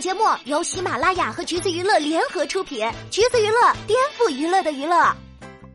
节目由喜马拉雅和橘子娱乐联合出品，橘子娱乐颠覆娱乐的娱乐。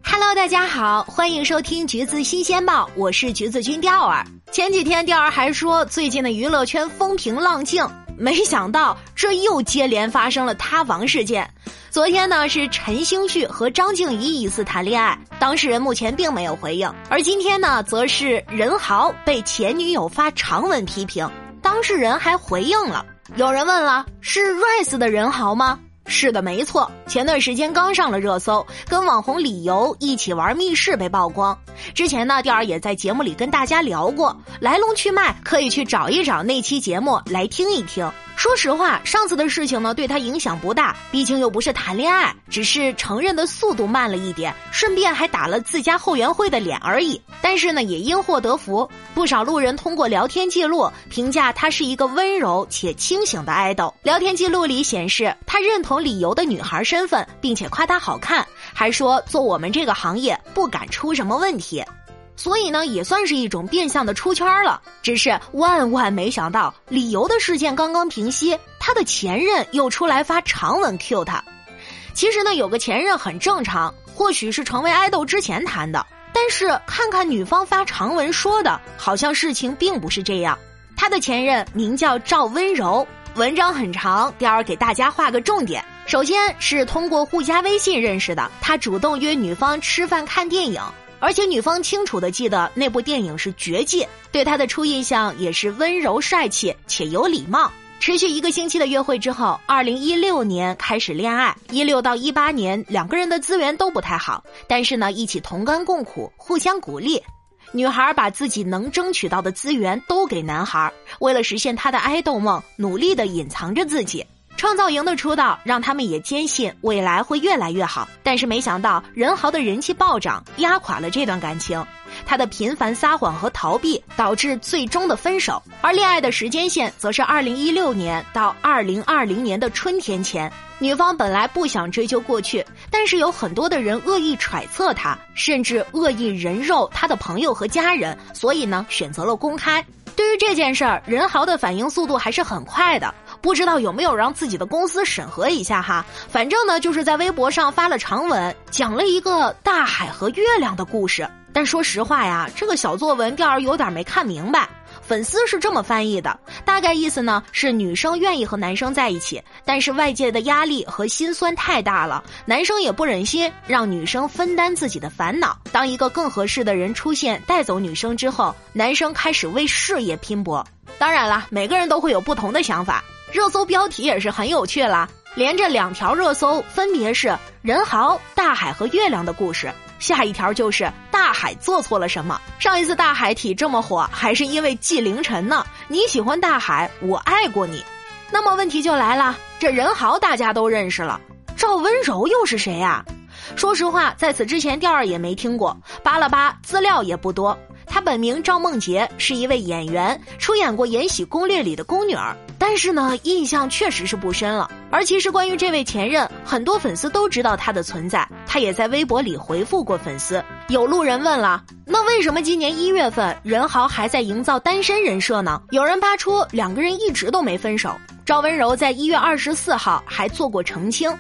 Hello，大家好，欢迎收听橘子新鲜报，我是橘子君钓儿。前几天钓儿还说最近的娱乐圈风平浪静，没想到这又接连发生了塌房事件。昨天呢是陈星旭和张静怡疑似谈恋爱，当事人目前并没有回应。而今天呢，则是任豪被前女友发长文批评，当事人还回应了。有人问了，是 Rise 的人豪吗？是的，没错。前段时间刚上了热搜，跟网红李由一起玩密室被曝光。之前呢，调儿也在节目里跟大家聊过，来龙去脉可以去找一找那期节目来听一听。说实话，上次的事情呢，对他影响不大，毕竟又不是谈恋爱，只是承认的速度慢了一点，顺便还打了自家后援会的脸而已。但是呢，也因祸得福，不少路人通过聊天记录评价他是一个温柔且清醒的爱豆。聊天记录里显示，他认同理由的女孩身份，并且夸她好看，还说做我们这个行业不敢出什么问题。所以呢，也算是一种变相的出圈了。只是万万没想到，理由的事件刚刚平息，他的前任又出来发长文 Q 他。其实呢，有个前任很正常，或许是成为爱豆之前谈的。但是看看女方发长文说的，好像事情并不是这样。他的前任名叫赵温柔，文章很长，第二给大家画个重点。首先是通过互加微信认识的，他主动约女方吃饭看电影。而且女方清楚的记得那部电影是《绝技》，对他的初印象也是温柔帅气且有礼貌。持续一个星期的约会之后，二零一六年开始恋爱。一六到一八年，两个人的资源都不太好，但是呢，一起同甘共苦，互相鼓励。女孩把自己能争取到的资源都给男孩，为了实现他的爱豆梦，努力的隐藏着自己。创造营的出道让他们也坚信未来会越来越好，但是没想到任豪的人气暴涨，压垮了这段感情。他的频繁撒谎和逃避导致最终的分手，而恋爱的时间线则是二零一六年到二零二零年的春天前。女方本来不想追究过去，但是有很多的人恶意揣测他，甚至恶意人肉他的朋友和家人，所以呢选择了公开。对于这件事儿，任豪的反应速度还是很快的。不知道有没有让自己的公司审核一下哈？反正呢，就是在微博上发了长文，讲了一个大海和月亮的故事。但说实话呀，这个小作文调儿有点没看明白。粉丝是这么翻译的，大概意思呢是女生愿意和男生在一起，但是外界的压力和心酸太大了，男生也不忍心让女生分担自己的烦恼。当一个更合适的人出现带走女生之后，男生开始为事业拼搏。当然了，每个人都会有不同的想法。热搜标题也是很有趣了，连着两条热搜分别是任豪、大海和月亮的故事，下一条就是大海做错了什么。上一次大海体这么火，还是因为纪凌尘呢。你喜欢大海，我爱过你。那么问题就来了，这任豪大家都认识了，赵温柔又是谁呀？说实话，在此之前调儿也没听过，扒了扒资料也不多。她本名赵梦洁，是一位演员，出演过《延禧攻略》里的宫女儿。但是呢，印象确实是不深了。而其实关于这位前任，很多粉丝都知道他的存在。他也在微博里回复过粉丝。有路人问了：那为什么今年一月份任豪还在营造单身人设呢？有人扒出两个人一直都没分手。赵温柔在一月二十四号还做过澄清。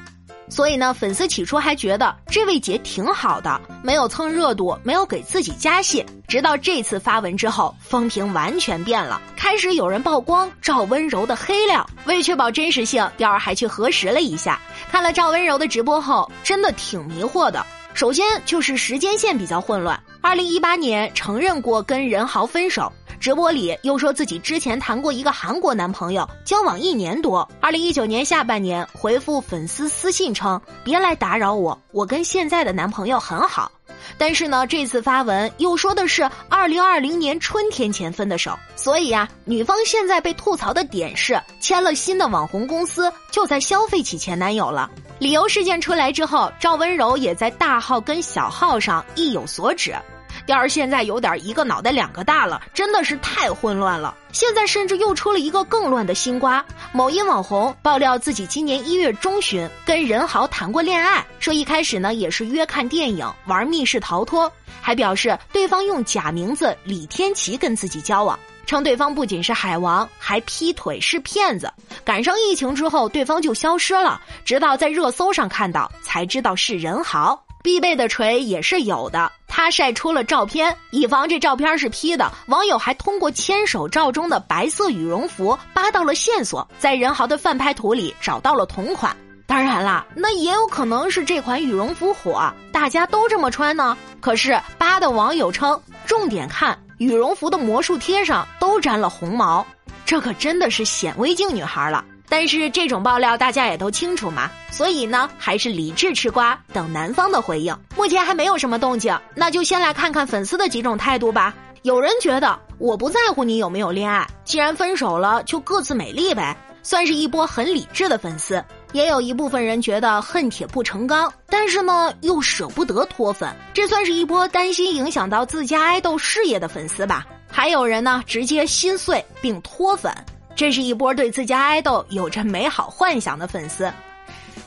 所以呢，粉丝起初还觉得这位姐挺好的，没有蹭热度，没有给自己加戏。直到这次发文之后，风评完全变了，开始有人曝光赵温柔的黑料。为确保真实性，调儿还去核实了一下。看了赵温柔的直播后，真的挺迷惑的。首先就是时间线比较混乱，二零一八年承认过跟任豪分手。直播里又说自己之前谈过一个韩国男朋友，交往一年多。二零一九年下半年回复粉丝私信称：“别来打扰我，我跟现在的男朋友很好。”但是呢，这次发文又说的是二零二零年春天前分的手。所以呀，女方现在被吐槽的点是签了新的网红公司，就在消费起前男友了。理由事件出来之后，赵温柔也在大号跟小号上意有所指。调儿现在有点一个脑袋两个大了，真的是太混乱了。现在甚至又出了一个更乱的新瓜。某音网红爆料自己今年一月中旬跟任豪谈过恋爱，说一开始呢也是约看电影、玩密室逃脱，还表示对方用假名字李天琪跟自己交往。称对方不仅是海王，还劈腿是骗子。赶上疫情之后，对方就消失了，直到在热搜上看到，才知道是任豪。必备的锤也是有的，他晒出了照片，以防这照片是 P 的。网友还通过牵手照中的白色羽绒服扒到了线索，在任豪的饭拍图里找到了同款。当然啦，那也有可能是这款羽绒服火，大家都这么穿呢。可是扒的网友称，重点看羽绒服的魔术贴上都沾了红毛，这可真的是显微镜女孩了。但是这种爆料大家也都清楚嘛，所以呢，还是理智吃瓜，等男方的回应。目前还没有什么动静，那就先来看看粉丝的几种态度吧。有人觉得我不在乎你有没有恋爱，既然分手了，就各自美丽呗，算是一波很理智的粉丝。也有一部分人觉得恨铁不成钢，但是呢又舍不得脱粉，这算是一波担心影响到自家爱豆事业的粉丝吧。还有人呢直接心碎并脱粉。这是一波对自家爱豆有着美好幻想的粉丝。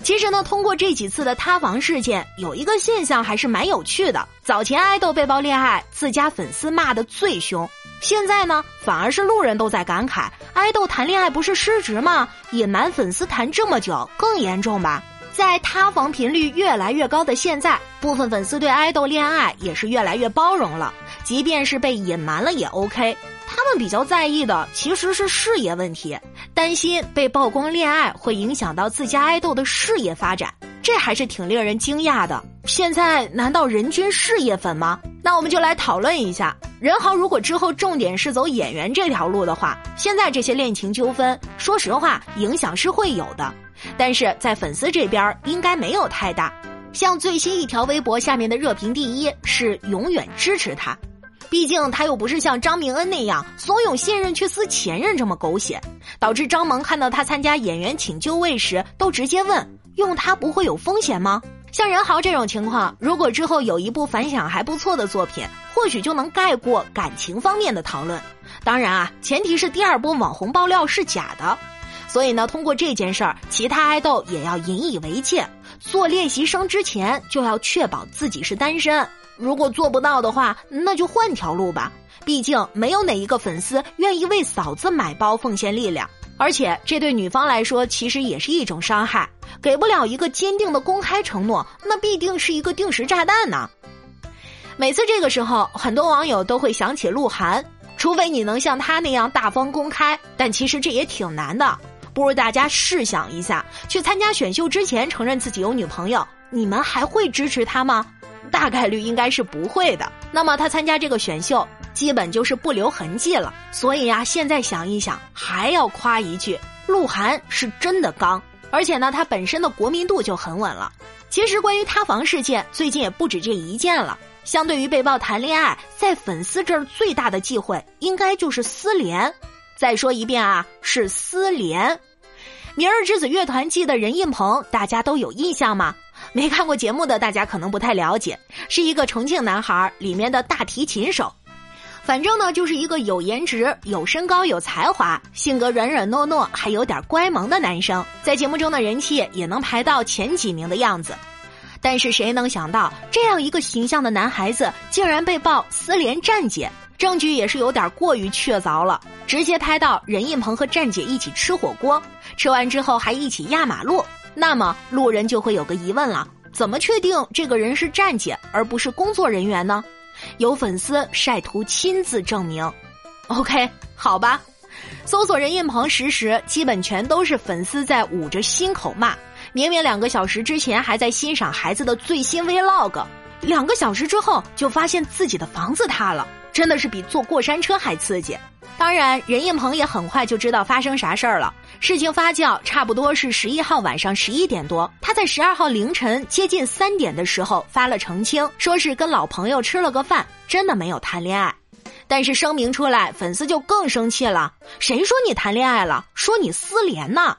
其实呢，通过这几次的塌房事件，有一个现象还是蛮有趣的。早前爱豆被曝恋爱，自家粉丝骂得最凶；现在呢，反而是路人都在感慨：爱豆谈恋爱不是失职吗？隐瞒粉丝谈这么久，更严重吧？在塌房频率越来越高的现在，部分粉丝对爱豆恋爱也是越来越包容了，即便是被隐瞒了也 OK。他们比较在意的其实是事业问题，担心被曝光恋爱会影响到自家爱豆的事业发展，这还是挺令人惊讶的。现在难道人均事业粉吗？那我们就来讨论一下，任豪如果之后重点是走演员这条路的话，现在这些恋情纠纷，说实话影响是会有的，但是在粉丝这边应该没有太大。像最新一条微博下面的热评第一是永远支持他。毕竟他又不是像张明恩那样怂恿现任去撕前任这么狗血，导致张萌看到他参加演员请就位时都直接问：用他不会有风险吗？像任豪这种情况，如果之后有一部反响还不错的作品，或许就能盖过感情方面的讨论。当然啊，前提是第二波网红爆料是假的。所以呢，通过这件事儿，其他爱豆也要引以为戒，做练习生之前就要确保自己是单身。如果做不到的话，那就换条路吧。毕竟没有哪一个粉丝愿意为嫂子买包奉献力量，而且这对女方来说其实也是一种伤害。给不了一个坚定的公开承诺，那必定是一个定时炸弹呢。每次这个时候，很多网友都会想起鹿晗，除非你能像他那样大方公开，但其实这也挺难的。不如大家试想一下，去参加选秀之前承认自己有女朋友，你们还会支持他吗？大概率应该是不会的。那么他参加这个选秀，基本就是不留痕迹了。所以呀，现在想一想，还要夸一句：鹿晗是真的刚。而且呢，他本身的国民度就很稳了。其实关于塌房事件，最近也不止这一件了。相对于被曝谈恋爱，在粉丝这儿最大的忌讳，应该就是私联。再说一遍啊，是私联。《明日之子》乐团季的任印鹏，大家都有印象吗？没看过节目的大家可能不太了解，是一个重庆男孩里面的大提琴手。反正呢，就是一个有颜值、有身高、有才华、性格软软糯糯，还有点乖萌的男生，在节目中的人气也能排到前几名的样子。但是谁能想到，这样一个形象的男孩子竟然被曝私联站姐，证据也是有点过于确凿了，直接拍到任印鹏和站姐一起吃火锅，吃完之后还一起压马路。那么路人就会有个疑问了：怎么确定这个人是站姐而不是工作人员呢？有粉丝晒图亲自证明。OK，好吧，搜索任印鹏实时，基本全都是粉丝在捂着心口骂。明明两个小时之前还在欣赏孩子的最新 Vlog，两个小时之后就发现自己的房子塌了，真的是比坐过山车还刺激。当然，任印鹏也很快就知道发生啥事儿了。事情发酵差不多是十一号晚上十一点多，他在十二号凌晨接近三点的时候发了澄清，说是跟老朋友吃了个饭，真的没有谈恋爱。但是声明出来，粉丝就更生气了。谁说你谈恋爱了？说你私联呢？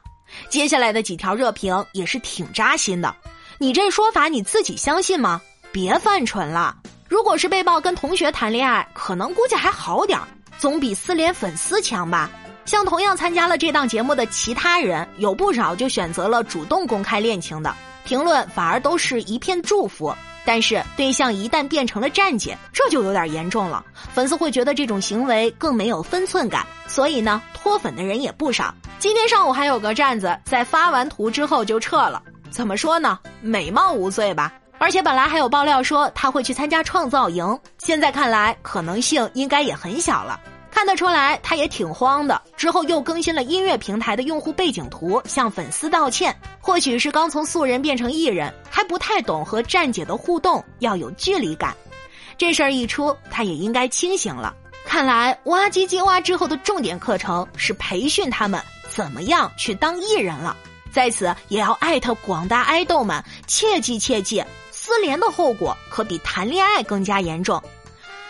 接下来的几条热评也是挺扎心的。你这说法你自己相信吗？别犯蠢了。如果是被曝跟同学谈恋爱，可能估计还好点儿，总比私联粉丝强吧。像同样参加了这档节目的其他人，有不少就选择了主动公开恋情的，评论反而都是一片祝福。但是对象一旦变成了站姐，这就有点严重了。粉丝会觉得这种行为更没有分寸感，所以呢，脱粉的人也不少。今天上午还有个站子在发完图之后就撤了，怎么说呢？美貌无罪吧。而且本来还有爆料说他会去参加创造营，现在看来可能性应该也很小了。看得出来他也挺慌的。之后又更新了音乐平台的用户背景图，向粉丝道歉。或许是刚从素人变成艺人，还不太懂和站姐的互动要有距离感。这事儿一出，他也应该清醒了。看来挖唧唧挖之后的重点课程是培训他们怎么样去当艺人了。在此也要艾特广大爱豆们，切记切记。私联的后果可比谈恋爱更加严重。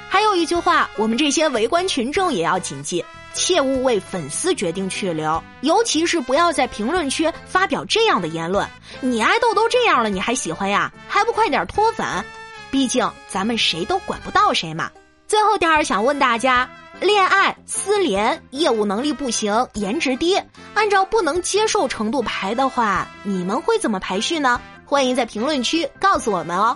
还有一句话，我们这些围观群众也要谨记：切勿为粉丝决定去留，尤其是不要在评论区发表这样的言论。你爱豆都这样了，你还喜欢呀？还不快点脱粉？毕竟咱们谁都管不到谁嘛。最后，点儿想问大家：恋爱、私联、业务能力不行、颜值低，按照不能接受程度排的话，你们会怎么排序呢？欢迎在评论区告诉我们哦。